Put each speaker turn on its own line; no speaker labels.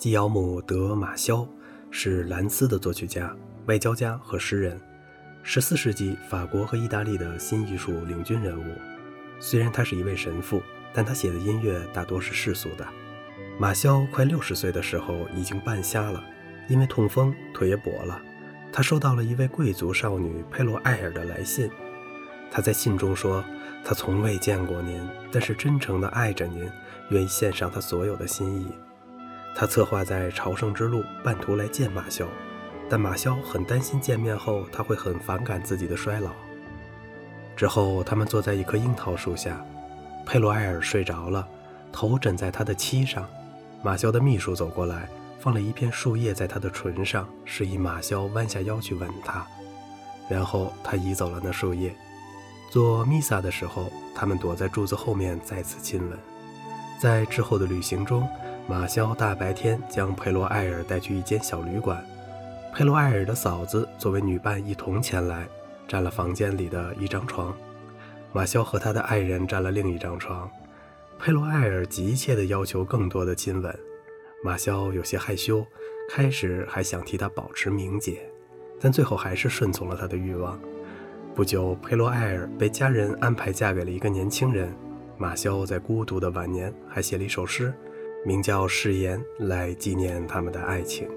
基尧姆·德·马肖是兰斯的作曲家、外交家和诗人十四世纪法国和意大利的新艺术领军人物。虽然他是一位神父，但他写的音乐大多是世俗的。马肖快六十岁的时候已经半瞎了，因为痛风腿也跛了。他收到了一位贵族少女佩洛艾尔的来信，他在信中说：“他从未见过您，但是真诚地爱着您，愿意献上他所有的心意。”他策划在朝圣之路半途来见马修，但马修很担心见面后他会很反感自己的衰老。之后，他们坐在一棵樱桃树下，佩罗埃尔睡着了，头枕在他的膝上。马修的秘书走过来，放了一片树叶在他的唇上，示意马修弯下腰去吻他。然后他移走了那树叶。做弥撒的时候，他们躲在柱子后面再次亲吻。在之后的旅行中。马肖大白天将佩罗艾尔带去一间小旅馆，佩罗艾尔的嫂子作为女伴一同前来，占了房间里的一张床。马肖和他的爱人占了另一张床。佩罗艾尔急切地要求更多的亲吻，马肖有些害羞，开始还想替他保持名节，但最后还是顺从了他的欲望。不久，佩罗艾尔被家人安排嫁给了一个年轻人。马肖在孤独的晚年还写了一首诗。名叫誓言，来纪念他们的爱情。